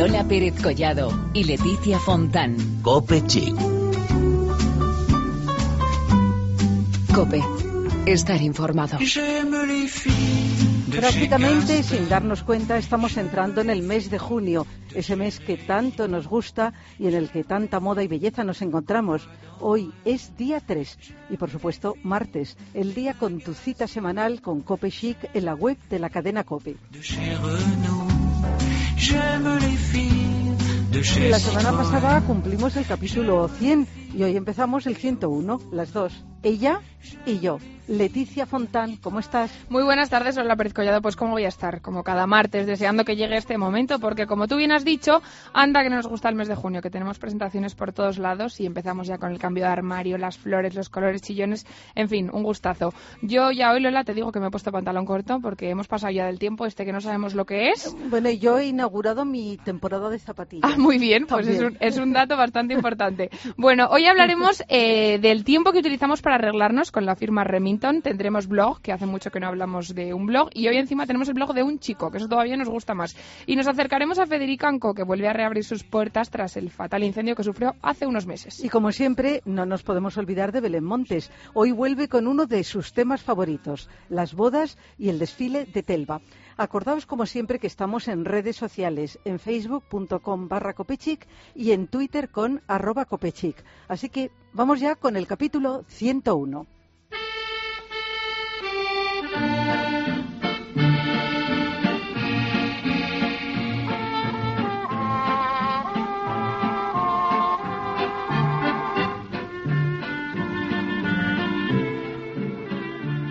Lola Pérez Collado y Leticia Fontán. Cope Chic. Cope. Estar informado. Prácticamente sin darnos cuenta estamos entrando en el mes de junio, ese mes que tanto nos gusta y en el que tanta moda y belleza nos encontramos. Hoy es día 3 y por supuesto martes, el día con tu cita semanal con Cope Chic en la web de la cadena Cope. La semana pasada cumplimos el capítulo 100 y hoy empezamos el 101, las dos, ella y yo. Leticia Fontán, ¿cómo estás? Muy buenas tardes, Lola Pérez Collado. Pues cómo voy a estar, como cada martes, deseando que llegue este momento, porque como tú bien has dicho, anda que nos gusta el mes de junio, que tenemos presentaciones por todos lados y empezamos ya con el cambio de armario, las flores, los colores chillones, en fin, un gustazo. Yo ya hoy, Lola, te digo que me he puesto pantalón corto porque hemos pasado ya del tiempo este que no sabemos lo que es. Bueno, yo he inaugurado mi temporada de zapatillas. Ah, muy bien, pues es un, es un, dato bastante importante. Bueno, hoy hablaremos eh, del tiempo que utilizamos para arreglarnos con la firma Remington tendremos blog, que hace mucho que no hablamos de un blog, y hoy encima tenemos el blog de un chico, que eso todavía nos gusta más. Y nos acercaremos a Federica Anco, que vuelve a reabrir sus puertas tras el fatal incendio que sufrió hace unos meses. Y como siempre, no nos podemos olvidar de Belén Montes. Hoy vuelve con uno de sus temas favoritos, las bodas y el desfile de Telva. Acordaos, como siempre, que estamos en redes sociales, en facebook.com barra copechic y en twitter con arroba copechic. Así que vamos ya con el capítulo 101.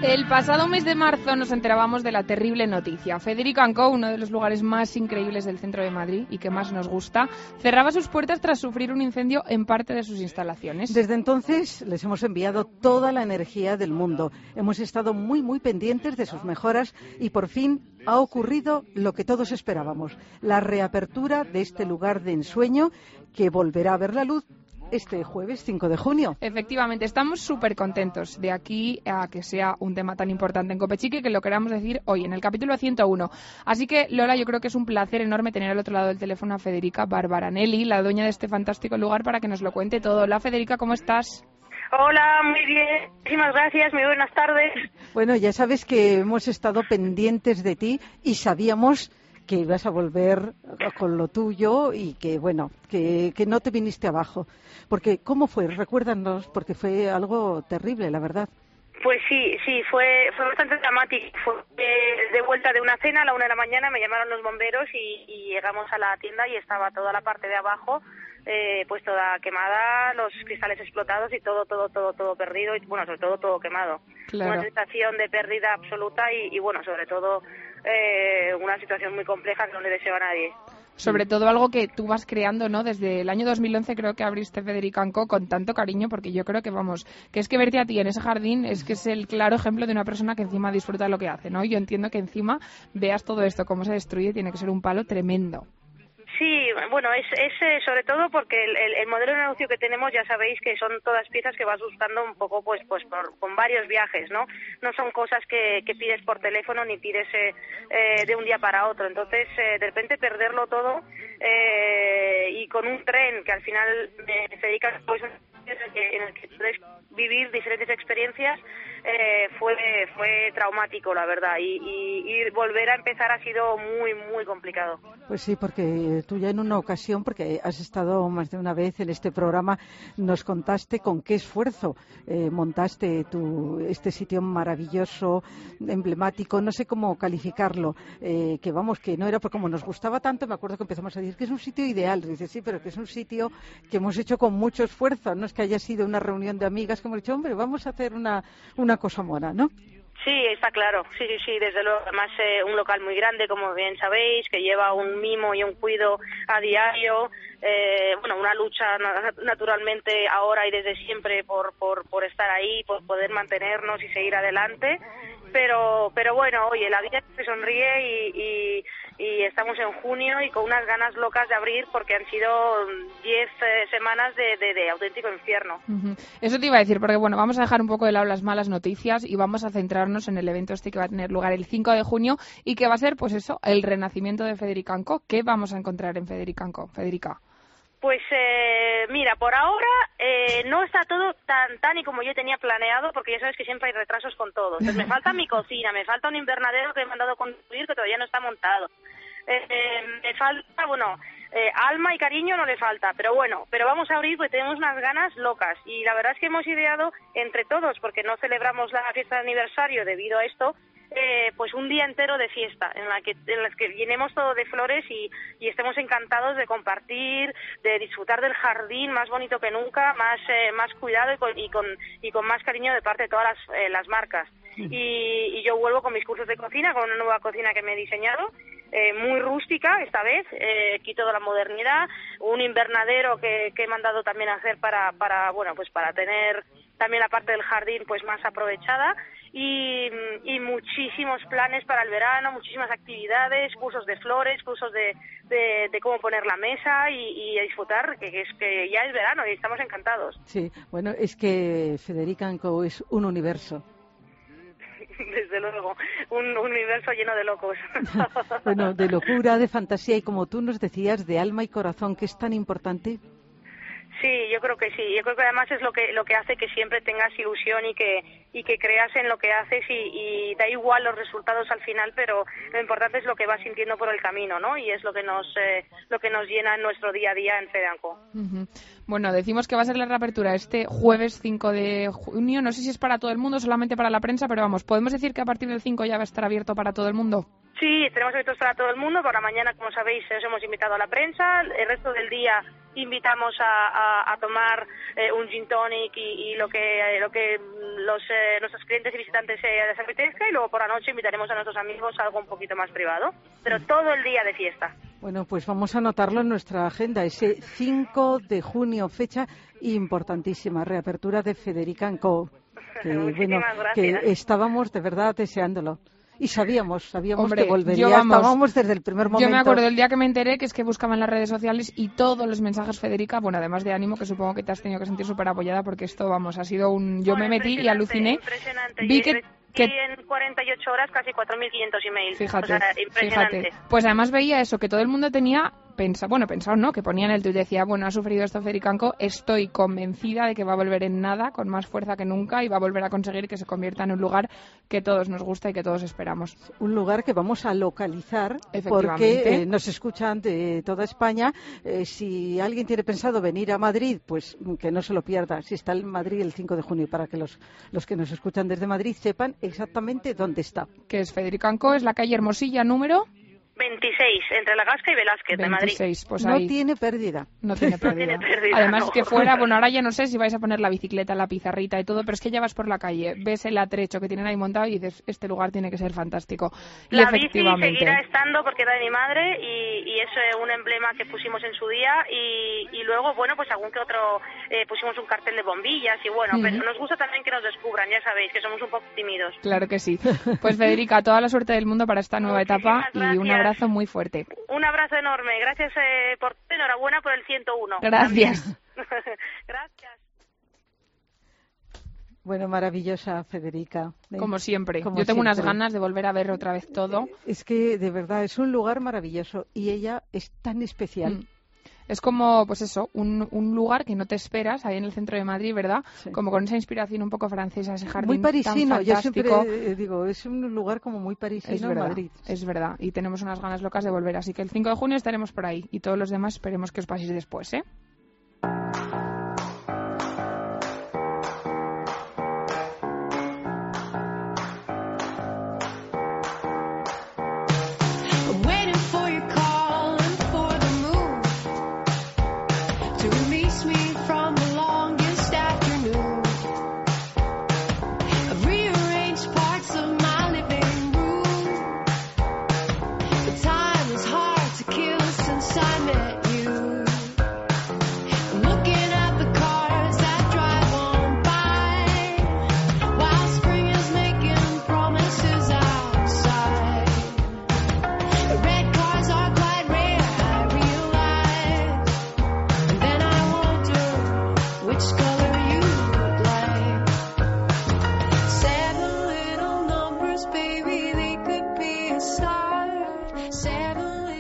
El pasado mes de marzo nos enterábamos de la terrible noticia. Federico Anco, uno de los lugares más increíbles del centro de Madrid y que más nos gusta, cerraba sus puertas tras sufrir un incendio en parte de sus instalaciones. Desde entonces les hemos enviado toda la energía del mundo. Hemos estado muy, muy pendientes de sus mejoras y por fin ha ocurrido lo que todos esperábamos, la reapertura de este lugar de ensueño que volverá a ver la luz este jueves 5 de junio. Efectivamente, estamos súper contentos de aquí a que sea un tema tan importante en Copechique que lo queramos decir hoy, en el capítulo 101. Así que, Lola, yo creo que es un placer enorme tener al otro lado del teléfono a Federica Barbaranelli, la dueña de este fantástico lugar, para que nos lo cuente todo. Hola, Federica, ¿cómo estás? Hola, muy bien. Muchísimas gracias. Muy buenas tardes. Bueno, ya sabes que hemos estado pendientes de ti y sabíamos que ibas a volver con lo tuyo y que, bueno, que, que no te viniste abajo. Porque, ¿cómo fue? Recuérdanos, porque fue algo terrible, la verdad. Pues sí, sí, fue, fue bastante dramático. Fue de vuelta de una cena a la una de la mañana, me llamaron los bomberos y, y llegamos a la tienda y estaba toda la parte de abajo eh, pues toda quemada, los cristales explotados y todo, todo, todo, todo perdido y bueno, sobre todo todo quemado. Una sensación de pérdida absoluta y, y bueno, sobre todo eh, una situación muy compleja que no le deseo a nadie. Sobre todo algo que tú vas creando, ¿no? Desde el año 2011 creo que abriste Federico Anco con tanto cariño, porque yo creo que, vamos, que es que verte a ti en ese jardín es que es el claro ejemplo de una persona que encima disfruta de lo que hace, ¿no? Yo entiendo que encima veas todo esto, cómo se destruye, tiene que ser un palo tremendo. Sí, bueno, es, es eh, sobre todo porque el, el, el, modelo de negocio que tenemos ya sabéis que son todas piezas que vas buscando un poco pues pues por, con varios viajes, ¿no? No son cosas que, que pides por teléfono ni pides eh, eh, de un día para otro. Entonces, eh, de repente perderlo todo y con un tren que al final me dedica pues en el que, en el que vivir diferentes experiencias eh, fue fue traumático la verdad. Y, y, volver a empezar ha sido muy muy complicado. Pues sí porque tú ya en una ocasión porque has estado más de una vez en este programa nos contaste con qué esfuerzo eh, montaste tu este sitio maravilloso emblemático no sé cómo calificarlo eh, que vamos que no era porque como nos gustaba tanto me acuerdo que empezamos a decir que es un sitio ideal. Dices sí pero que es un sitio que hemos hecho con mucho esfuerzo no es que haya sido una reunión de amigas hemos dicho hombre vamos a hacer una una cosa mona, ¿no? Sí, está claro. Sí, sí, sí, desde luego. Además, eh, un local muy grande, como bien sabéis, que lleva un mimo y un cuido a diario. Eh, bueno, una lucha naturalmente ahora y desde siempre por, por, estar ahí, por poder mantenernos y seguir adelante. Pero, pero bueno, oye, la vida se sonríe y, y y estamos en junio y con unas ganas locas de abrir porque han sido 10 eh, semanas de, de, auténtico infierno. Eso te iba a decir, porque bueno, vamos a dejar un poco de lado las malas noticias y vamos a centrarnos en el evento este que va a tener lugar el 5 de junio y que va a ser, pues eso, el renacimiento de Federicanco. ¿Qué vamos a encontrar en Federicanco, Federica? Pues eh, mira, por ahora eh, no está todo tan tan y como yo tenía planeado, porque ya sabes que siempre hay retrasos con todo. Me falta mi cocina, me falta un invernadero que he mandado construir que todavía no está montado. Eh, me falta, bueno, alma y cariño no le falta, pero bueno, pero vamos a abrir porque tenemos unas ganas locas y la verdad es que hemos ideado entre todos, porque no celebramos la fiesta de aniversario debido a esto, eh, pues un día entero de fiesta en la que en las que llenemos todo de flores y, estemos encantados de compartir de disfrutar del jardín más bonito que nunca más eh, más cuidado y con, y con más cariño de parte de todas las, eh, las marcas. Y, yo vuelvo con mis cursos de cocina con una nueva cocina que me he diseñado muy rústica esta vez, quito de la modernidad, un invernadero que, que, he mandado también a hacer para, para, bueno, pues para tener también la parte del jardín pues más aprovechada y, muchísimos planes para el verano, muchísimas actividades, cursos de flores, cursos de, de, cómo poner la mesa y, a disfrutar, que, es que ya es verano y estamos encantados. Sí, bueno, es que Federica Co es un universo. Desde luego, un, universo lleno de locos. bueno, de locura, de fantasía y como tú nos decías, de alma y corazón, que es tan importante. Sí, yo creo que sí. Yo creo que además es lo que lo que hace que siempre tengas ilusión y que y que creas en lo que haces y, da igual los resultados al final, pero lo importante es lo que vas sintiendo por el camino, ¿no? Y es lo que nos eh, lo que nos llena en nuestro día a día en Fedanco. Bueno, decimos que va a ser la reapertura este jueves 5 de junio. No sé si es para todo el mundo, solamente para la prensa, pero vamos, podemos decir que a partir del 5 ya va a estar abierto para todo el mundo. Sí, tenemos abiertos para todo el mundo. Por la mañana, como sabéis, os hemos invitado a la prensa. El resto del día invitamos a, tomar eh, un gin tonic y, lo que lo que los eh, nuestros clientes y visitantes eh, les apetezca y luego por la noche invitaremos a nuestros amigos a algo un poquito más privado, pero todo el día de fiesta. Bueno, pues vamos a anotarlo en nuestra agenda, ese 5 de junio, fecha importantísima, reapertura de Federica Co. Que, bueno, que estábamos de verdad deseándolo y sabíamos, sabíamos que volvería. Estábamos desde el primer momento. Yo me acuerdo del día que me enteré que es que buscaba en las redes sociales y todos los mensajes, Federica, bueno, además de ánimo, que supongo que te has tenido que sentir súper apoyada porque esto, vamos, ha sido un... Yo me metí y aluciné. Impresionante. Vi que que... en 48 horas casi 4.500 emails. Fíjate, fíjate. Pues además veía eso, que todo el mundo tenía pensa, bueno, pensado no, que ponía en el tuit decía, bueno, ha sufrido esto Federicanco, estoy convencida de que va a volver en nada, con más fuerza que nunca, y va a volver a conseguir que se convierta en un lugar que todos nos gusta y que todos esperamos. Un lugar que vamos a localizar porque eh, nos escuchan de toda España. Eh, si alguien tiene pensado venir a Madrid, pues que no se lo pierda. Si está en Madrid el 5 de junio, para que los, los que nos escuchan desde Madrid sepan exactamente dónde está. Que es Federicanco, es la calle Hermosilla número 26, entre La Gasca y Velázquez de Madrid. Pues no tiene pérdida. No tiene pérdida. Además que fuera, bueno, ahora ya no sé si vais a poner la bicicleta, la pizarrita y todo, pero es que ya vas por la calle, ves el atrecho que tienen ahí montado y dices, este lugar tiene que ser fantástico. Y la efectivamente... bici seguirá estando porque era de mi madre y, y es eh, un emblema que pusimos en su día y, y luego, bueno, pues algún que otro, eh, pusimos un cartel de bombillas y bueno, pero nos gusta también que nos descubran, ya sabéis, que somos un poco tímidos. Claro que sí. Pues Federica, toda la suerte del mundo para esta nueva etapa y un abrazo abrazo muy fuerte. Un abrazo enorme. Gracias eh, por enhorabuena por el 101. Gracias. Gracias. Bueno, maravillosa Federica. Como siempre. Yo tengo unas ganas de volver a ver otra vez todo. Es que de verdad es un lugar maravilloso y ella es tan especial. Mm. Es como, pues eso, un, un, lugar que no te esperas ahí en el centro de Madrid, ¿verdad? Como con esa inspiración un poco francesa, ese jardín Muy parisino, yo siempre digo, es un lugar como muy parisino es verdad, Madrid. Es verdad, y tenemos unas ganas locas de volver. Así que el 5 de junio estaremos por ahí y todos los demás esperemos que os paséis después, ¿eh?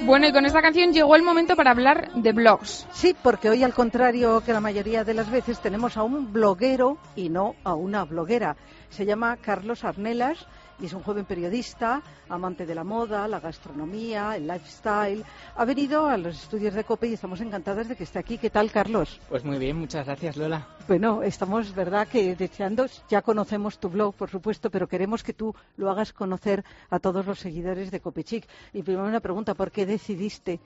Bueno, y con esta canción llegó el momento para hablar de blogs. Sí, porque hoy al contrario que la mayoría de las veces tenemos a un bloguero y no a una bloguera. Se llama Carlos Arnelas y es un joven periodista, amante de la moda, la gastronomía, el lifestyle. Ha venido a los estudios de COPE y estamos encantadas de que esté aquí. ¿Qué tal, Carlos? Pues muy bien, muchas gracias, Lola. Bueno, estamos, ¿verdad?, que deseando, ya conocemos tu blog, por supuesto, pero queremos que tú lo hagas conocer a todos los seguidores de Copechic. Y primero una pregunta, ¿por qué decidiste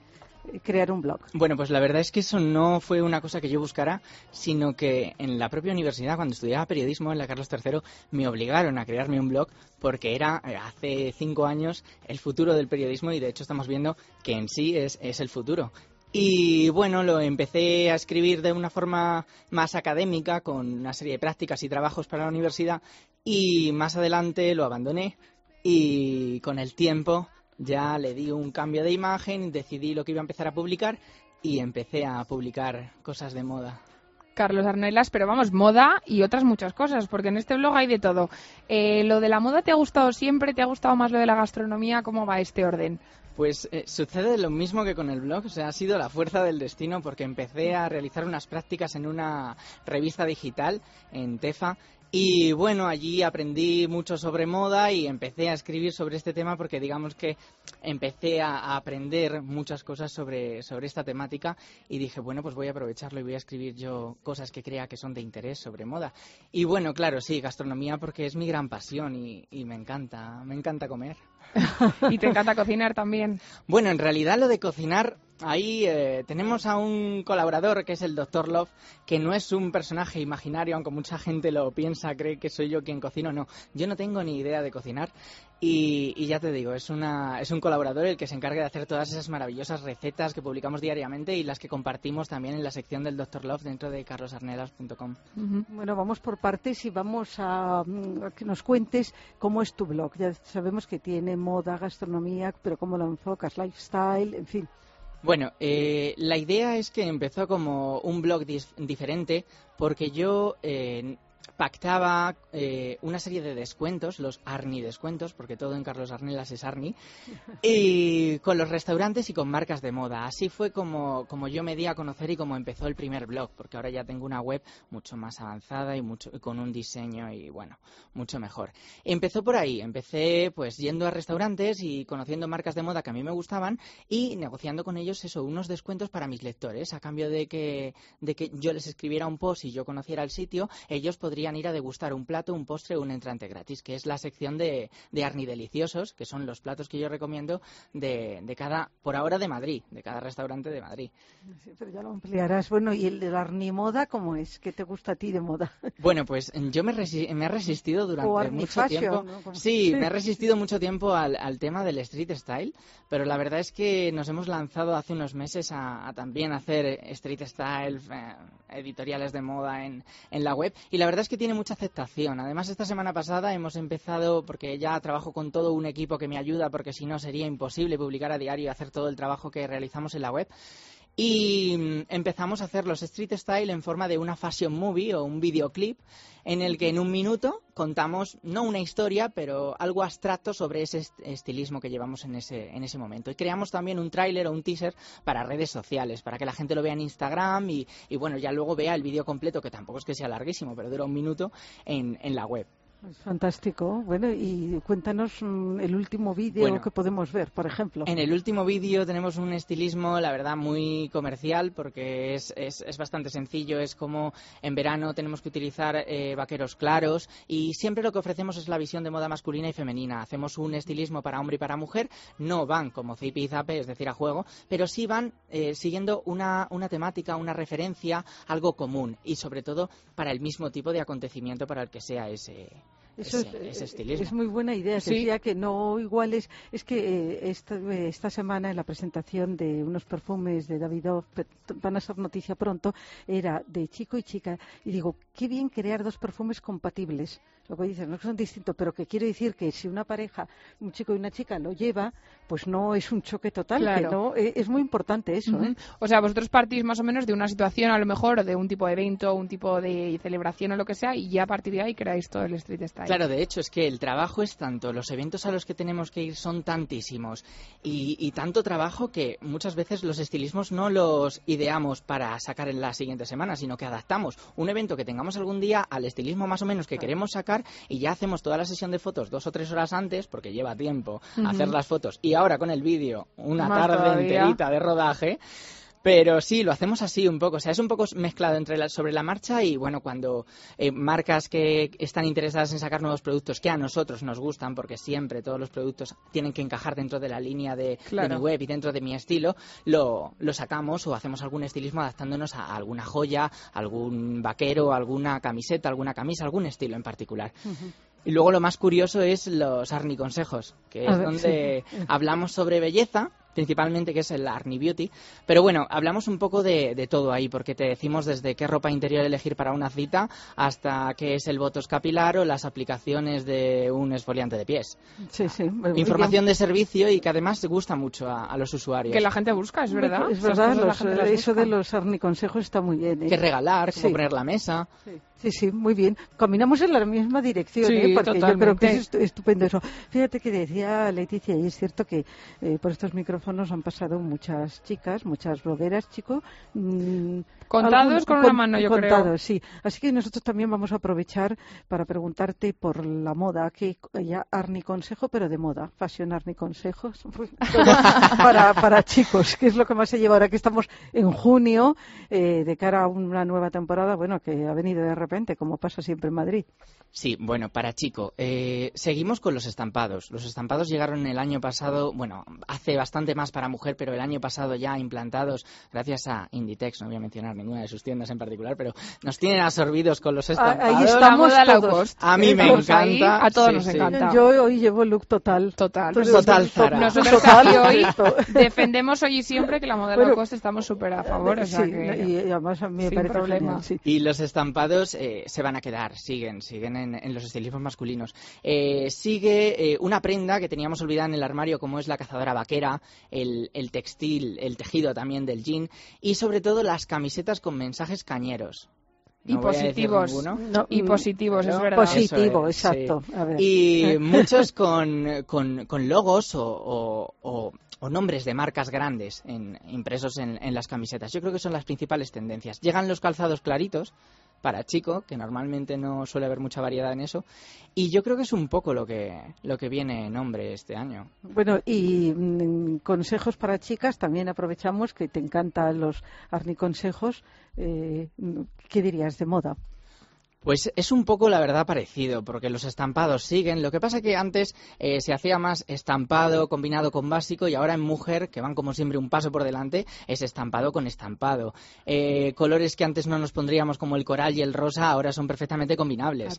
crear un blog? Bueno, pues la verdad es que eso no fue una cosa que yo buscara, sino que en la propia universidad, cuando estudiaba periodismo en la Carlos III, me obligaron a crearme un blog porque era eh, hace cinco años el futuro del periodismo y de hecho estamos viendo que en sí es, es el futuro. Y bueno, lo empecé a escribir de una forma más académica, con una serie de prácticas y trabajos para la universidad, y más adelante lo abandoné y con el tiempo ya le di un cambio de imagen, decidí lo que iba a empezar a publicar y empecé a publicar cosas de moda. Carlos Arnelas, pero vamos, moda y otras muchas cosas, porque en este blog hay de todo. Eh, ¿Lo de la moda te ha gustado siempre? ¿Te ha gustado más lo de la gastronomía? ¿Cómo va este orden? Pues eh, sucede lo mismo que con el blog, o sea, ha sido la fuerza del destino porque empecé a realizar unas prácticas en una revista digital en Tefa y bueno, allí aprendí mucho sobre moda y empecé a escribir sobre este tema porque digamos que empecé a, aprender muchas cosas sobre, sobre esta temática y dije, bueno, pues voy a aprovecharlo y voy a escribir yo cosas que crea que son de interés sobre moda. Y bueno, claro, sí, gastronomía porque es mi gran pasión y, y me encanta, me encanta comer. ¿Y te encanta cocinar también? Bueno, en realidad lo de cocinar Ahí eh, tenemos a un colaborador que es el Dr. Love, que no es un personaje imaginario, aunque mucha gente lo piensa, cree que soy yo quien cocino. No, yo no tengo ni idea de cocinar. Y, ya te digo, es, una, es un colaborador el que se encarga de hacer todas esas maravillosas recetas que publicamos diariamente y las que compartimos también en la sección del Dr. Love dentro de carlosarnelas.com. Bueno, vamos por partes y vamos a, a, que nos cuentes cómo es tu blog. Ya sabemos que tiene moda, gastronomía, pero cómo lo enfocas, lifestyle, en fin. Bueno, eh, la idea es que empezó como un blog diferente porque yo eh, pactaba eh, una serie de descuentos, los Arni descuentos, porque todo en Carlos Arnelas es Arni, y con los restaurantes y con marcas de moda. Así fue como, como yo me di a conocer y como empezó el primer blog, porque ahora ya tengo una web mucho más avanzada y mucho con un diseño y bueno, mucho mejor. Empezó por ahí, empecé pues yendo a restaurantes y conociendo marcas de moda que a mí me gustaban y negociando con ellos eso, unos descuentos para mis lectores, a cambio de que, de que yo les escribiera un post y yo conociera el sitio, ellos podrían ir a degustar un plato, un postre o un entrante gratis, que es la sección de, de Arni Deliciosos, que son los platos que yo recomiendo de, de, cada, por ahora de Madrid, de cada restaurante de Madrid. Sí, pero ya lo ampliarás. Bueno, ¿y el de la Arni Moda cómo es? ¿Qué te gusta a ti de moda? Bueno, pues yo me, me he resistido durante mucho tiempo. Sí, me he resistido mucho tiempo al, al, tema del street style, pero la verdad es que nos hemos lanzado hace unos meses a, a también hacer street style, eh, editoriales de moda en, en la web, y la verdad es que tiene mucha aceptación. Además, esta semana pasada hemos empezado, porque ya trabajo con todo un equipo que me ayuda, porque si no sería imposible publicar a diario y hacer todo el trabajo que realizamos en la web. Y mm, empezamos a hacer los street style en forma de una fashion movie o un videoclip en el que en un minuto contamos no una historia, pero algo abstracto sobre ese estilismo que llevamos en ese, en ese momento. Y creamos también un tráiler o un teaser para redes sociales, para que la gente lo vea en Instagram y, y bueno, ya luego vea el vídeo completo, que tampoco es que sea larguísimo, pero dura un minuto, en, en la web. Fantástico. Bueno, y cuéntanos mm, el último vídeo que podemos ver, por ejemplo. En el último vídeo tenemos un estilismo, la verdad, muy comercial, porque es, es, es bastante sencillo. Es como en verano tenemos que utilizar eh, vaqueros claros y siempre lo que ofrecemos es la visión de moda masculina y femenina. Hacemos un estilismo para hombre y para mujer. No van como zip y zape, es decir, a juego, pero sí van eh, siguiendo una, una temática, una referencia, algo común y sobre todo para el mismo tipo de acontecimiento para el que sea ese eso es, muy buena idea. Decía que no igual es, es que eh, esta, esta, semana en la presentación de unos perfumes de Davidoff, van a ser noticia pronto, era de chico y chica. Y digo, qué bien crear dos perfumes compatibles lo que dices, no son distintos, pero que quiero decir que si una pareja, un chico y una chica lo lleva, pues no es un choque total, no, e, es muy importante eso. ¿eh? O sea, vosotros partís más o menos de una situación a lo mejor, de un tipo de evento, un tipo de celebración o lo que sea, y ya a partir de ahí creáis todo el street style. Claro, de hecho es que el trabajo es tanto, los eventos a los que tenemos que ir son tantísimos y, tanto trabajo que muchas veces los estilismos no los ideamos para sacar en la siguiente semana, sino que adaptamos un evento que tengamos algún día al estilismo más o menos que queremos sacar y ya hacemos toda la sesión de fotos dos o tres horas antes, porque lleva tiempo hacer las fotos, y ahora con el vídeo una tarde enterita de rodaje, pero sí, lo hacemos así un poco. O sea, es un poco mezclado entre la, sobre la marcha y, bueno, cuando eh, marcas que están interesadas en sacar nuevos productos que a nosotros nos gustan, porque siempre todos los productos tienen que encajar dentro de la línea de, mi web y dentro de mi estilo, lo, lo, sacamos o hacemos algún estilismo adaptándonos a alguna joya, algún vaquero, alguna camiseta, alguna camisa, algún estilo en particular. Y luego lo más curioso es los Arni Consejos, que es donde hablamos sobre belleza principalmente, que es el Arni Beauty. Pero bueno, hablamos un poco de, todo ahí, porque te decimos desde qué ropa interior elegir para una cita hasta qué es el botox capilar o las aplicaciones de un esfoliante de pies. Sí, sí. Información de servicio y que además gusta mucho a, los usuarios. Que la gente busca, es verdad. Es verdad, eso de los Arni consejos está muy bien. ¿eh? Que regalar, cómo poner la mesa. Sí, sí, muy bien. Caminamos en la misma dirección, ¿eh? porque yo creo que es estupendo eso. Fíjate que decía Leticia, y es cierto que eh, por estos micrófonos han pasado muchas chicas, muchas blogueras, chicos. Mm, contados con, una mano, yo contados, sí. Así que nosotros también vamos a aprovechar para preguntarte por la moda, que ya Arni Consejo, pero de moda, Fashion Arni Consejos, para, para chicos, ¿qué es lo que más se lleva ahora que estamos en junio, eh, de cara a una nueva temporada, bueno, que ha venido de repente como pasa siempre en Madrid. Sí, bueno, para Chico, eh, seguimos con los estampados. Los estampados llegaron el año pasado, bueno, hace bastante más para mujer, pero el año pasado ya implantados gracias a Inditex, no voy a mencionar ninguna de sus tiendas en particular, pero nos tienen absorbidos con los estampados. Ahí estamos todos. A mí me encanta. a todos nos encanta. Yo hoy llevo look total. Total. Total, Zara. Nosotros total. hoy defendemos hoy y siempre que la moda bueno, low cost estamos súper a favor. O sea y, además a mí me parece problema. y los estampados eh, se van a quedar, siguen, siguen en, los estilismos masculinos. Eh, sigue eh, una prenda que teníamos olvidada en el armario, como es la cazadora vaquera, el, textil, el tejido también del jean, y sobre todo las camisetas con mensajes cañeros. y, positivos, y mm, positivos, es verdad. Positivo, exacto. Y muchos con, con, logos o, o, nombres de marcas grandes impresos en, en, las camisetas. Yo creo que son las principales tendencias. Llegan los calzados claritos, para chico, que normalmente no suele haber mucha variedad en eso. Y yo creo que es un poco lo que, lo que viene en hombre este año. Bueno, y mm, consejos para chicas, también aprovechamos que te encantan los arniconsejos. Eh, ¿Qué dirías de moda? Pues es un poco la verdad parecido, porque los estampados siguen. Lo que pasa que antes eh, se hacía más estampado combinado con básico y ahora en mujer, que van como siempre un paso por delante, es estampado con estampado. Eh, colores que antes no nos pondríamos como el coral y el rosa ahora son perfectamente combinables.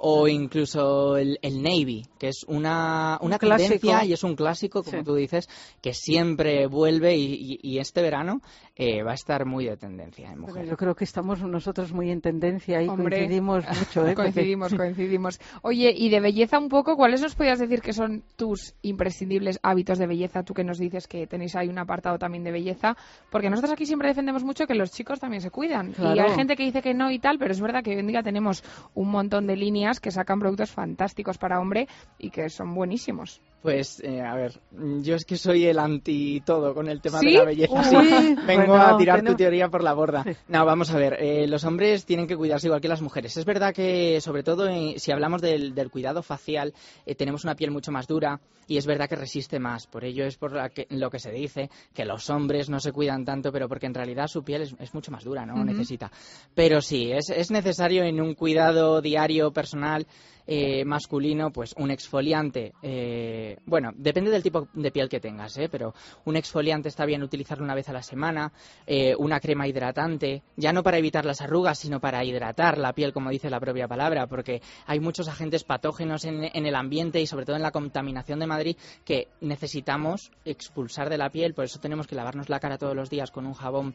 O incluso el, navy, que es una, una tendencia y es un clásico, como tú dices, que siempre vuelve y, este verano eh, va a estar muy de tendencia en mujer. yo creo que estamos nosotros muy en tendencia y mucho, ¿eh? coincidimos, coincidimos. Oye, y de belleza un poco, ¿cuáles nos podías decir que son tus imprescindibles hábitos de belleza? Tú que nos dices que tenéis ahí un apartado también de belleza, porque nosotros aquí siempre defendemos mucho que los chicos también se cuidan. Y hay gente que dice que no y tal, pero es verdad que hoy en día tenemos un montón de líneas que sacan productos fantásticos para hombre y que son buenísimos. Pues, eh, a ver, yo es que soy el anti todo con el tema de la belleza. Vengo a tirar tu teoría por la borda. No, vamos a ver, eh, los hombres tienen que cuidarse igual que las mujeres. Es verdad que, sobre todo, eh, si hablamos del, cuidado facial, tenemos una piel mucho más dura y es verdad que resiste más. Por ello es por lo que se dice que los hombres no se cuidan tanto, pero porque en realidad su piel es, mucho más dura, ¿no? Necesita. Pero sí, es, es necesario en un cuidado diario, personal, eh, masculino, pues un exfoliante. Eh, bueno, depende del tipo de piel que tengas, ¿eh? pero un exfoliante está bien utilizarlo una vez a la semana, eh, una crema hidratante, ya no para evitar las arrugas, sino para hidratar la piel, como dice la propia palabra, porque hay muchos agentes patógenos en, en el ambiente y sobre todo en la contaminación de Madrid que necesitamos expulsar de la piel, por eso tenemos que lavarnos la cara todos los días con un jabón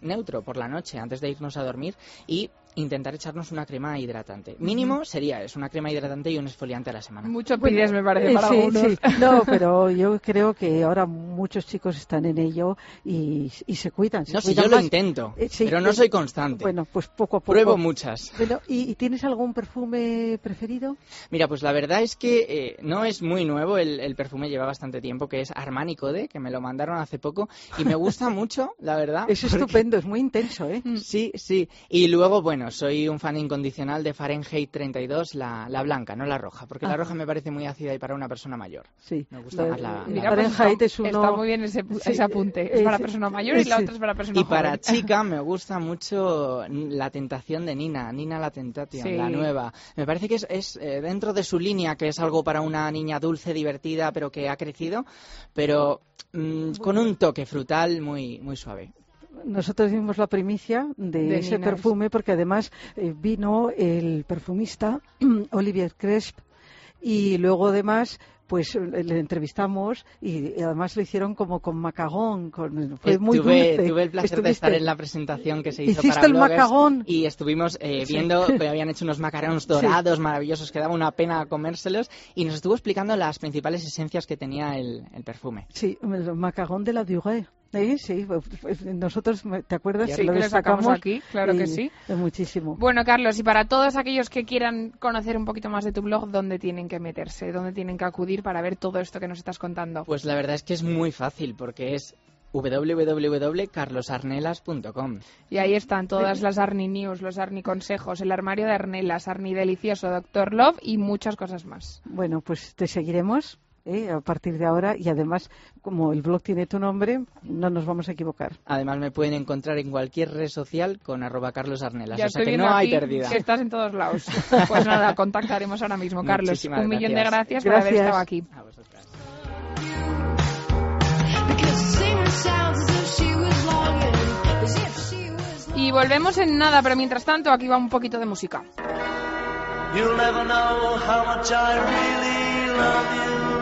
neutro por la noche antes de irnos a dormir y intentar echarnos una crema hidratante. Mínimo sería eso, una crema hidratante y un esfoliante a la semana. Mucho pides, me parece, para sí, Sí. No, pero yo creo que ahora muchos chicos están en ello y, se cuidan. no, si yo lo intento, eh, pero no soy constante. Bueno, pues poco a poco. Pruebo muchas. ¿y, tienes algún perfume preferido? Mira, pues la verdad es que eh, no es muy nuevo, el, perfume lleva bastante tiempo, que es Armani Code, que me lo mandaron hace poco y me gusta mucho, la verdad. Es estupendo, es muy intenso, ¿eh? Sí, sí. Y luego, bueno, soy un fan incondicional de Fahrenheit 32, la, la blanca, no la roja, porque la roja me parece muy ácida y para una persona mayor. Sí. Me gusta más la, Fahrenheit es uno... Está muy bien ese, ese apunte. Es para persona mayor y la otra es para persona Y para chica me gusta mucho La Tentación de Nina, Nina la Tentación, la nueva. Me parece que es, es eh, dentro de su línea, que es algo para una niña dulce, divertida, pero que ha crecido, pero mm, con un toque frutal muy, muy suave nosotros dimos la primicia de, ese perfume porque además eh, vino el perfumista Olivier Cresp y luego además pues le entrevistamos y, además lo hicieron como con macagón, con, fue muy tuve, Tuve el placer de estar en la presentación que se hizo para el macagón? y estuvimos eh, viendo que habían hecho unos macarrones dorados maravillosos que daba una pena comérselos y nos estuvo explicando las principales esencias que tenía el, perfume. Sí, el macagón de la Durée. Sí, sí, pues, pues, nosotros, ¿te acuerdas? Sí, lo sacamos aquí, claro que sí. Muchísimo. Bueno, Carlos, y para todos aquellos que quieran conocer un poquito más de tu blog, ¿dónde tienen que meterse? ¿Dónde tienen que acudir para ver todo esto que nos estás contando? Pues la verdad es que es muy fácil, porque es www.carlosarnelas.com. Y ahí están todas las Arni News, los Arni Consejos, el armario de Arnelas, Arni Delicioso, Doctor Love y muchas cosas más. Bueno, pues te seguiremos ¿eh? a partir de ahora. Y además como el blog tiene tu nombre no nos vamos a equivocar. Además me pueden encontrar en cualquier red social con arroba Carlos Arnelas. O sea que no hay pérdida. que estás en todos lados. Pues nada contactaremos ahora mismo Carlos. Un millón de gracias, por haber estado aquí. Y volvemos en nada pero mientras tanto aquí va un poquito de música. You'll never know how much I really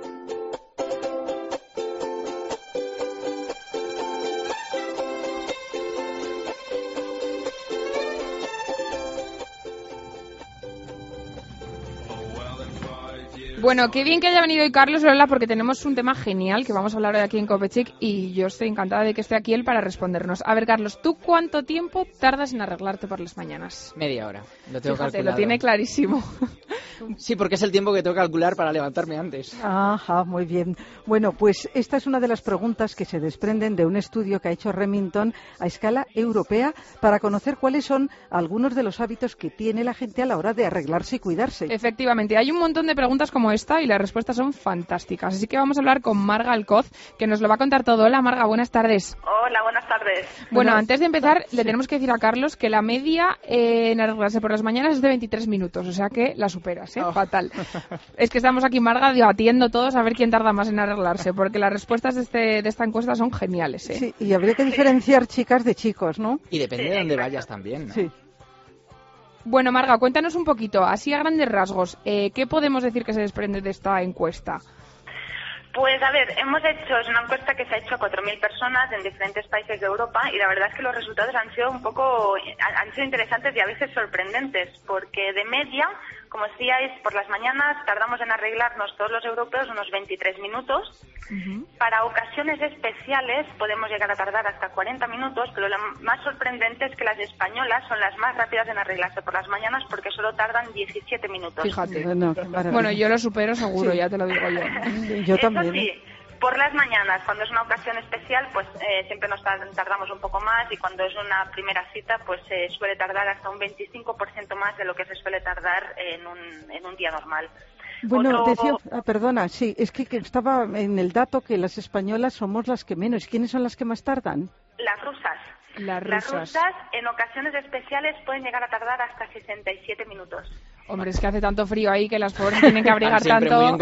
Bueno, qué bien que haya venido hoy Carlos Lola porque tenemos un tema genial que vamos a hablar hoy aquí en Copechic y yo estoy encantada de que esté aquí él para respondernos. A ver, Carlos, ¿tú cuánto tiempo tardas en arreglarte por las mañanas? Media hora, lo tengo Fíjate, calculado. lo tiene clarísimo. Sí, porque es el tiempo que tengo que calcular para levantarme antes. Ajá, muy bien. Bueno, pues esta es una de las preguntas que se desprenden de un estudio que ha hecho Remington a escala europea para conocer cuáles son algunos de los hábitos que tiene la gente a la hora de arreglarse y cuidarse. Efectivamente, hay un montón de preguntas como esta y las respuestas son fantásticas. Así que vamos a hablar con Marga Alcoz, que nos lo va a contar todo. Hola, Marga, buenas tardes. Hola, buenas tardes. Bueno, antes de empezar, le tenemos que decir a Carlos que la media en arreglarse por las mañanas es de 23 minutos, o sea que la superas, ¿eh? Oh. Fatal. es que estamos aquí, Marga, debatiendo todos a ver quién tarda más en arreglarse, porque las respuestas de, este, de esta encuesta son geniales, ¿eh? Sí, y habría que diferenciar chicas de chicos, ¿no? Y depende de dónde vayas también, ¿no? Sí. Bueno, Marga, cuéntanos un poquito, así a grandes rasgos, eh, ¿qué podemos decir que se desprende de esta encuesta? Pues a ver, hemos hecho, es una encuesta que se ha hecho a 4.000 personas en diferentes países de Europa y la verdad es que los resultados han sido un poco, han sido interesantes y a veces sorprendentes, porque de media como decíais, por las mañanas tardamos en arreglarnos todos los europeos unos 23 minutos. Para ocasiones especiales podemos llegar a tardar hasta 40 minutos, pero lo más sorprendente es que las españolas son las más rápidas en arreglarse por las mañanas porque solo tardan 17 minutos. Fíjate. Bueno, yo lo supero seguro, ya te lo digo yo. yo también. ¿eh? Por las mañanas, cuando es una ocasión especial, pues eh, siempre nos tardamos un poco más y cuando es una primera cita, pues se suele tardar hasta un 25% más de lo que se suele tardar en un, en un día normal. Bueno, decía, ah, perdona, sí, es que, que, estaba en el dato que las españolas somos las que menos. ¿Quiénes son las que más tardan? Las rusas. Las rusas. en ocasiones especiales pueden llegar a tardar hasta 67 minutos. Hombre, es que hace tanto frío ahí que las pobres tienen que abrigar tanto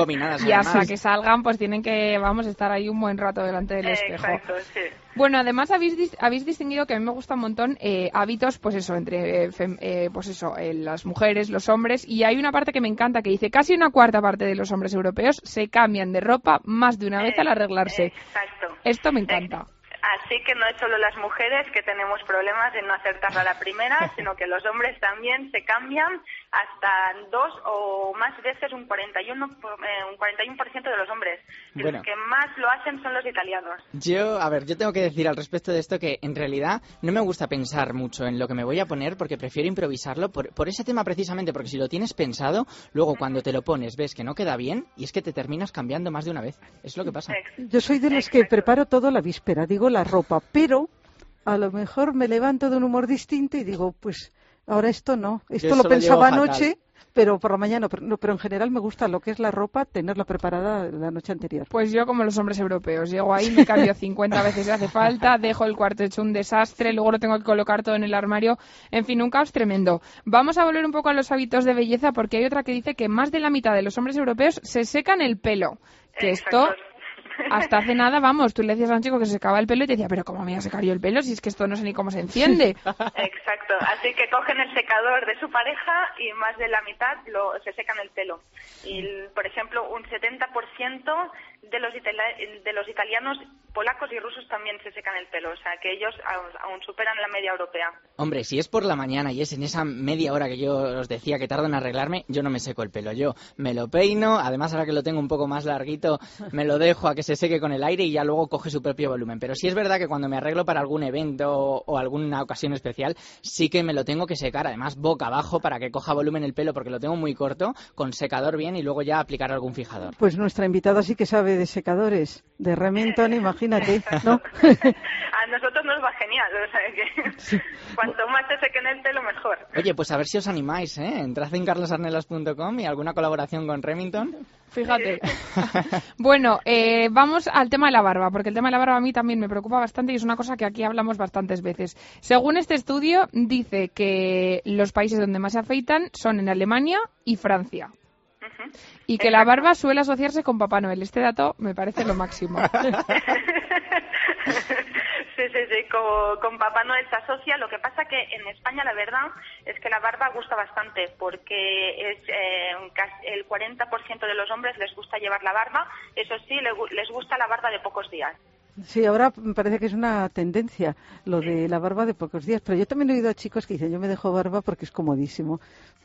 y hasta que salgan pues tienen que, vamos, estar ahí un buen rato delante del espejo. Exacto, sí. Bueno, además habéis, habéis distinguido que a mí me gusta un montón eh, hábitos, pues eso, entre eh, eh, pues eso, las mujeres, los hombres, y hay una parte que me encanta que dice casi una cuarta parte de los hombres europeos se cambian de ropa más de una vez al arreglarse. Exacto. Esto me encanta. Así que no es solo las mujeres que tenemos problemas en no acertar a la primera, sino que los hombres también se cambian hasta dos o más veces un 41, eh, un 41% de los hombres. Los que más lo hacen son los italianos. Yo, a ver, yo tengo que decir al respecto de esto que en realidad no me gusta pensar mucho en lo que me voy a poner porque prefiero improvisarlo por, por ese tema precisamente, porque si lo tienes pensado, luego cuando te lo pones ves que no queda bien y es que te terminas cambiando más de una vez. Es lo que pasa. Yo soy de los que preparo todo la víspera, digo la ropa, pero a lo mejor me levanto de un humor distinto y digo, pues Ahora esto no. Esto lo pensaba anoche, pero por la mañana. Pero, pero, en general me gusta lo que es la ropa, tenerla preparada la noche anterior. Pues yo como los hombres europeos. Llego ahí, me cambio 50 veces si hace falta, dejo el cuarto hecho un desastre, luego lo tengo que colocar todo en el armario. En fin, un caos tremendo. Vamos a volver un poco a los hábitos de belleza porque hay otra que dice que más de la mitad de los hombres europeos se secan el pelo. Que esto hasta hace nada, vamos, tú le decías a un chico que se secaba el pelo y te decía, pero ¿cómo me voy a secar yo el pelo si es que esto no sé ni cómo se enciende? Exacto, así que cogen el secador de su pareja y más de la mitad lo, se secan el pelo. Y, por ejemplo, un 70% de los, de los italianos, polacos y rusos también se secan el pelo, o sea que ellos aún, superan la media europea. Hombre, si es por la mañana y es en esa media hora que yo os decía que tardo en arreglarme, yo no me seco el pelo, yo me lo peino, además ahora que lo tengo un poco más larguito, me lo dejo a que se seque con el aire y ya luego coge su propio volumen. Pero sí es verdad que cuando me arreglo para algún evento o alguna ocasión especial, sí que me lo tengo que secar, además boca abajo para que coja volumen el pelo porque lo tengo muy corto, con secador bien y luego ya aplicar algún fijador. Pues nuestra invitada sí que sabe de secadores, de Remington, imagínate, ¿no? a nosotros nos va genial, o sea que cuanto más se sequen el pelo, mejor. Oye, pues a ver si os animáis, ¿eh? Entrad en carlosarnelas.com y alguna colaboración con Remington. Fíjate. bueno, eh, vamos al tema de la barba, porque el tema de la barba a mí también me preocupa bastante y es una cosa que aquí hablamos bastantes veces. Según este estudio, dice que los países donde más se afeitan son en Alemania y Francia. Y que la barba suele asociarse con Papá Noel. Este dato me parece lo máximo. Sí, sí, sí, con, Papá Noel se asocia. Lo que pasa que en España la verdad es que la barba gusta bastante porque es eh, el 40% de los hombres les gusta llevar la barba. Eso sí, les gusta la barba de pocos días. Sí, ahora me parece que es una tendencia lo de la barba de pocos días, pero yo también he oído a chicos que dicen yo me dejo barba porque es comodísimo.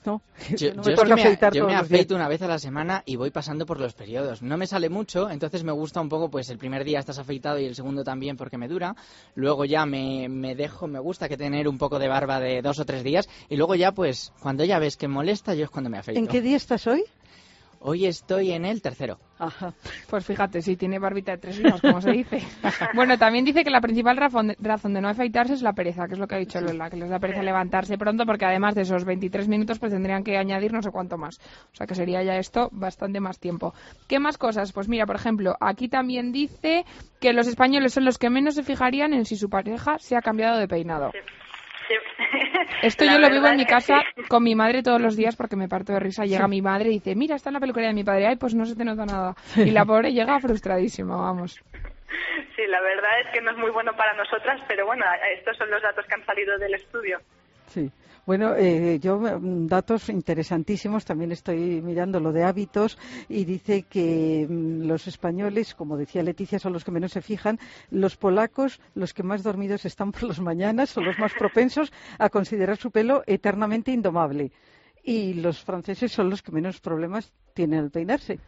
¿no? Yo, me, afeito una vez a la semana y voy pasando por los periodos. No me sale mucho, entonces me gusta un poco, pues el primer día estás afeitado y el segundo también porque me dura. Luego ya me, me dejo, me gusta que tener un poco de barba de dos o tres días y luego ya pues cuando ya ves que molesta yo es cuando me afeito. ¿En qué día estás hoy? Hoy estoy en el tercero. Ajá. Pues fíjate, sí, tiene barbita de tres días, como se dice. bueno, también dice que la principal razón de, no afeitarse es la pereza, que es lo que ha dicho Lola, que les da pereza levantarse pronto porque además de esos 23 minutos pues tendrían que añadir no sé cuánto más. O sea que sería ya esto bastante más tiempo. ¿Qué más cosas? Pues mira, por ejemplo, aquí también dice que los españoles son los que menos se fijarían en si su pareja se ha cambiado de peinado. Esto yo lo vivo en mi casa con mi madre todos los días porque me parto de risa. Llega mi madre y dice, mira, está en la peluquería de mi padre. Ay, pues no se te nota nada. Y la pobre llega frustradísima, vamos. Sí, la verdad es que no es muy bueno para nosotras, pero bueno, estos son los datos que han salido del estudio. Sí. Bueno, eh, yo mm, datos interesantísimos. También estoy mirando lo de hábitos y dice que mm, los españoles, como decía Leticia, son los que menos se fijan. Los polacos, los que más dormidos están por las mañanas, son los más propensos a considerar su pelo eternamente indomable. Y los franceses son los que menos problemas tienen al peinarse.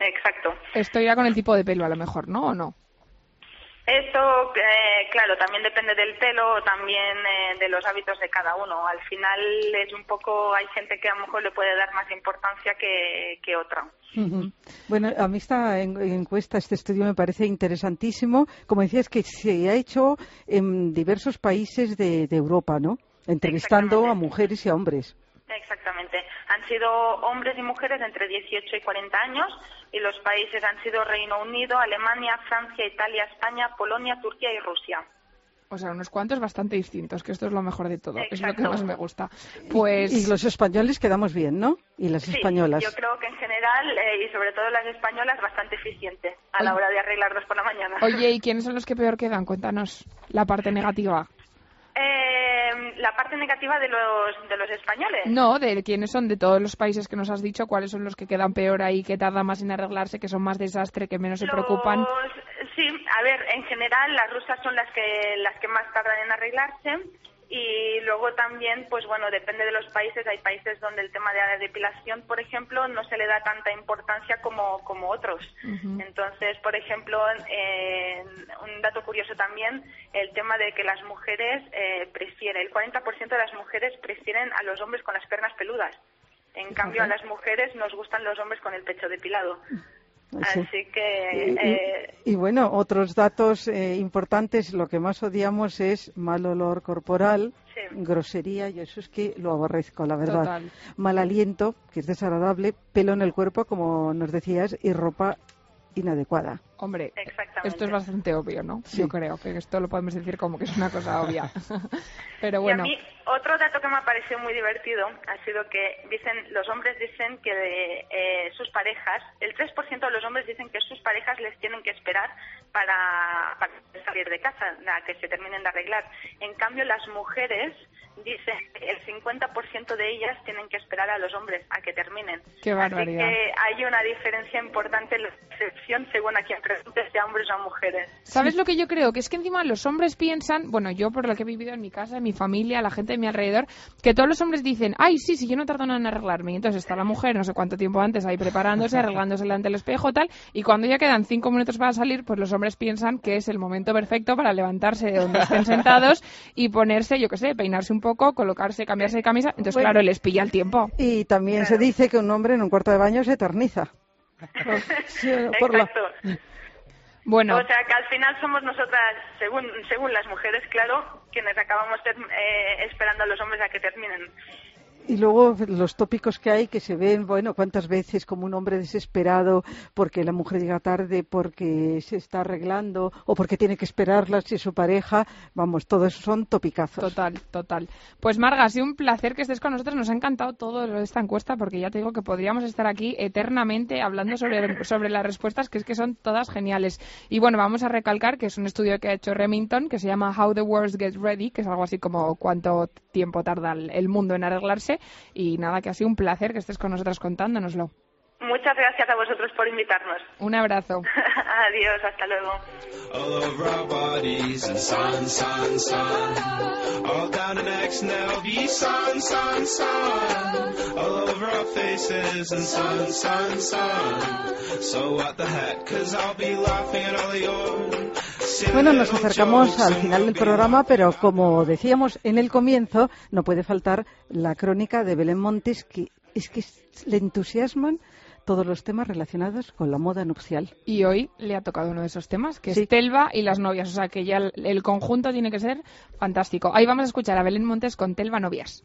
Exacto. Esto irá con el tipo de pelo, a lo mejor, ¿no? ¿O no? Eso, eh, claro, también depende del pelo, también eh, de los hábitos de cada uno. Al final es un poco, hay gente que a lo mejor le puede dar más importancia que, que otra. Bueno, a mí esta encuesta, este estudio me parece interesantísimo. Como decías, que se ha hecho en diversos países de, de Europa, ¿no? Entrevistando a mujeres y a hombres. Exactamente. Han sido hombres y mujeres entre 18 y 40 años y los países han sido Reino Unido, Alemania, Francia, Italia, España, Polonia, Turquía y Rusia. O sea, unos cuantos bastante distintos, que esto es lo mejor de todo, es lo que más me gusta. Pues... Y, los españoles quedamos bien, ¿no? Y las españolas. Yo creo que en general, eh, y sobre todo las españolas, bastante eficiente a la hora de arreglarlos por la mañana. Oye, ¿y quiénes son los que peor quedan? Cuéntanos la parte negativa. Eh, la parte negativa de los, de los españoles. No, de quiénes son de todos los países que nos has dicho, cuáles son los que quedan peor ahí, que tardan más en arreglarse, que son más desastre, que menos se preocupan. Sí, a ver, en general las rusas son las que, las que más tardan en arreglarse y luego también, pues bueno, depende de los países. Hay países donde el tema de la depilación, por ejemplo, no se le da tanta importancia como, como otros. Entonces, por ejemplo, un dato curioso también, el tema de que las mujeres eh, prefieren, el 40% de las mujeres prefieren a los hombres con las piernas peludas. En cambio, a las mujeres nos gustan los hombres con el pecho depilado. Así que. Eh, y, bueno, otros datos eh, importantes: lo que más odiamos es mal olor corporal, grosería, y eso es que lo aborrezco, la verdad. Mal aliento, que es desagradable, pelo en el cuerpo, como nos decías, y ropa inadecuada. Hombre, esto es bastante obvio, ¿no? Yo creo que esto lo podemos decir como que es una cosa obvia. Pero bueno. Y a mí, otro dato que me ha parecido muy divertido ha sido que dicen, los hombres dicen que de, eh, sus parejas, el 3% de los hombres dicen que sus parejas les tienen que esperar para, para salir de casa, a que se terminen de arreglar. En cambio, las mujeres dice que el 50% de ellas tienen que esperar a los hombres a que terminen. Qué barbaridad. Así que hay una diferencia importante en la percepción según a quien si hombres o mujeres. ¿Sabes lo que yo creo? Que es que encima los hombres piensan, bueno, yo por lo que he vivido en mi casa, en mi familia, la gente de mi alrededor, que todos los hombres dicen, ay, sí, sí, yo no tardo nada en arreglarme. Y entonces está la mujer, no sé cuánto tiempo antes, ahí preparándose, arreglándose delante del espejo, tal, y cuando ya quedan cinco minutos para salir, pues los hombres piensan que es el momento perfecto para levantarse de donde estén sentados y ponerse, yo qué sé, peinarse un poco, colocarse, cambiarse de camisa. Entonces, claro, les pilla el tiempo. Y también se dice que un hombre en un cuarto de baño se eterniza. Exacto. Bueno. O sea, que al final somos nosotras, según, según las mujeres, claro, quienes acabamos eh, esperando a los hombres a que terminen. Y luego los tópicos que hay que se ven, bueno, cuántas veces como un hombre desesperado porque la mujer llega tarde, porque se está arreglando o porque tiene que esperarla si es su pareja. Vamos, todo eso son topicazos. Total, total. Pues Marga, ha sido un placer que estés con nosotros. Nos ha encantado todo esta encuesta porque ya te digo que podríamos estar aquí eternamente hablando sobre, sobre las respuestas, que es que son todas geniales. Y bueno, vamos a recalcar que es un estudio que ha hecho Remington que se llama How the World Gets Ready, que es algo así como cuánto tiempo tarda el mundo en arreglarse y nada, que ha sido un placer que estés con nosotras contándonoslo. Muchas gracias a vosotros por invitarnos. Un abrazo. Adiós, hasta luego. Bueno, nos acercamos al final del programa, pero como decíamos en el comienzo, no puede faltar la crónica de Belén Montes, que es que le entusiasman todos los temas relacionados con la moda nupcial. Y hoy le ha tocado uno de esos temas, que es Telva y las novias. O sea que ya el conjunto tiene que ser fantástico. Ahí vamos a escuchar a Belén Montes con Telva Novias.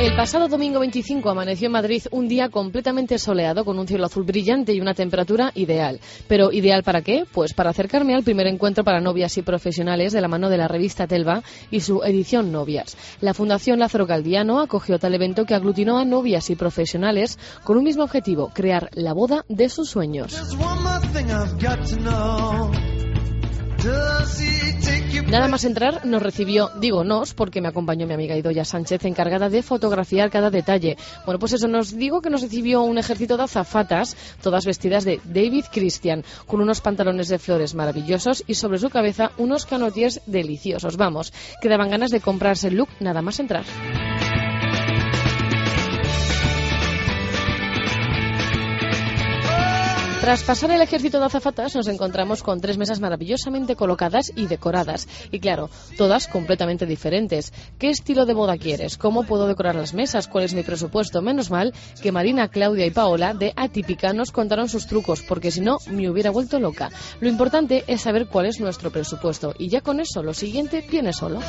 El pasado domingo 25 amaneció en Madrid un día completamente soleado con un cielo azul brillante y una temperatura ideal. ¿Pero ideal para qué? Pues para acercarme al primer encuentro para novias y profesionales de la mano de la revista Telva y su edición Novias. La Fundación Lázaro Galdiano acogió tal evento que aglutinó a novias y profesionales con un mismo objetivo, crear la boda de sus sueños. Nada más entrar nos recibió, digo nos, porque me acompañó mi amiga Idoya Sánchez, encargada de fotografiar cada detalle. Bueno, pues eso nos digo que nos recibió un ejército de azafatas, todas vestidas de David Christian, con unos pantalones de flores maravillosos y sobre su cabeza unos canotiers deliciosos. Vamos, que daban ganas de comprarse el look nada más entrar. Tras pasar el ejército de azafatas, nos encontramos con tres mesas maravillosamente colocadas y decoradas. Y claro, todas completamente diferentes. ¿Qué estilo de boda quieres? ¿Cómo puedo decorar las mesas? ¿Cuál es mi presupuesto? Menos mal que Marina, Claudia y Paola de Atípica nos contaron sus trucos, porque si no, me hubiera vuelto loca. Lo importante es saber cuál es nuestro presupuesto. Y ya con eso, lo siguiente viene solo.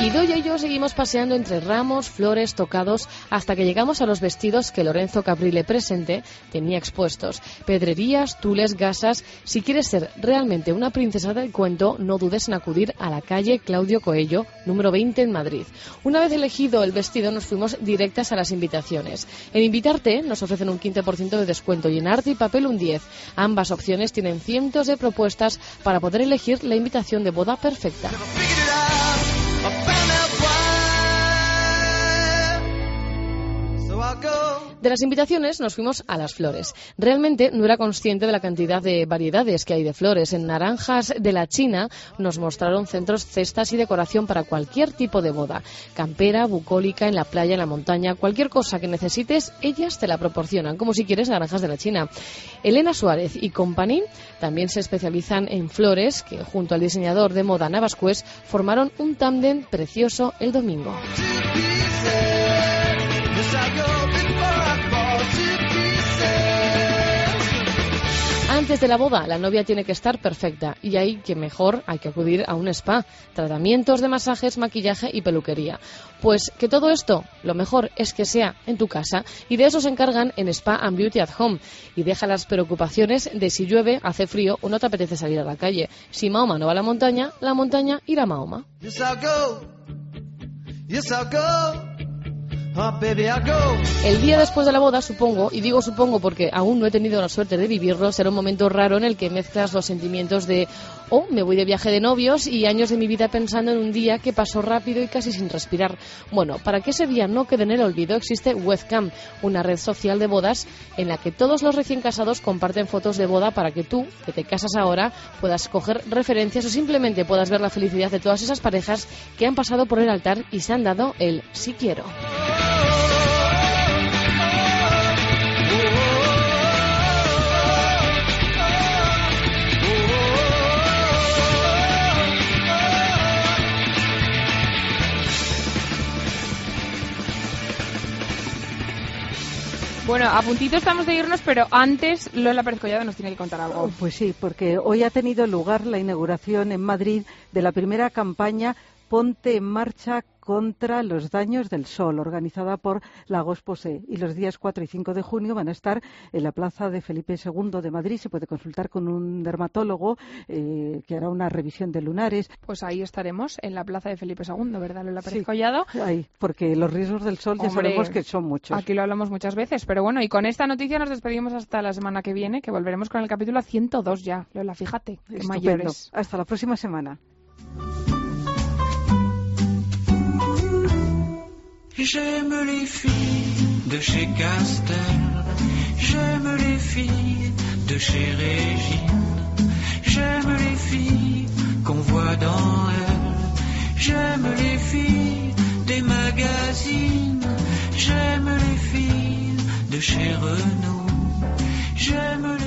Y Doya y yo seguimos paseando entre ramos, flores, tocados, hasta que llegamos a los vestidos que Lorenzo Caprile presente tenía expuestos. Pedrerías, tules, gasas. Si quieres ser realmente una princesa del cuento, no dudes en acudir a la calle Claudio Coello, número 20 en Madrid. Una vez elegido el vestido, nos fuimos directas a las invitaciones. En Invitarte nos ofrecen un 15% de descuento y en Arte y Papel un 10. Ambas opciones tienen cientos de propuestas para poder elegir la invitación de boda perfecta. I found out why. So I'll go. De las invitaciones nos fuimos a las flores. Realmente no era consciente de la cantidad de variedades que hay de flores. En Naranjas de la China nos mostraron centros, cestas y decoración para cualquier tipo de boda. Campera, bucólica, en la playa, en la montaña, cualquier cosa que necesites, ellas te la proporcionan, como si quieres Naranjas de la China. Elena Suárez y Company también se especializan en flores que junto al diseñador de moda Navascués formaron un tándem precioso el domingo. Antes de la boda, la novia tiene que estar perfecta y hay que mejor, hay que acudir a un spa, tratamientos de masajes, maquillaje y peluquería. Pues que todo esto, lo mejor es que sea en tu casa y de eso se encargan en Spa and Beauty at Home y deja las preocupaciones de si llueve, hace frío o no te apetece salir a la calle. Si Mahoma no va a la montaña, la montaña irá a Mahoma. El día después de la boda, supongo, y digo supongo porque aún no he tenido la suerte de vivirlo, será un momento raro en el que mezclas los sentimientos de, oh, me voy de viaje de novios y años de mi vida pensando en un día que pasó rápido y casi sin respirar. Bueno, para que ese día no quede en el olvido, existe Webcam, una red social de bodas en la que todos los recién casados comparten fotos de boda para que tú, que te casas ahora, puedas coger referencias o simplemente puedas ver la felicidad de todas esas parejas que han pasado por el altar y se han dado el sí quiero. Bueno, a puntito estamos de irnos, pero antes Lola Pérez Collado nos tiene que contar algo. Oh, pues sí, porque hoy ha tenido lugar la inauguración en Madrid de la primera campaña Ponte en Marcha contra los daños del sol, organizada por Lagos Posé. Y los días 4 y 5 de junio van a estar en la plaza de Felipe II de Madrid. Se puede consultar con un dermatólogo eh, que hará una revisión de lunares. Pues ahí estaremos, en la plaza de Felipe II, ¿verdad, Lola Pérez Collado? Ahí, porque los riesgos del sol ya sabemos que son muchos. Aquí lo hablamos muchas veces, pero bueno, y con esta noticia nos despedimos hasta la semana que viene, que volveremos con el capítulo 102 ya. Lola, fíjate, mayores. Hasta la próxima semana. J'aime les filles de chez Castel, j'aime les filles de chez Régine, j'aime les filles qu'on voit dans elle, j'aime les filles des magazines, j'aime les filles de chez Renault, j'aime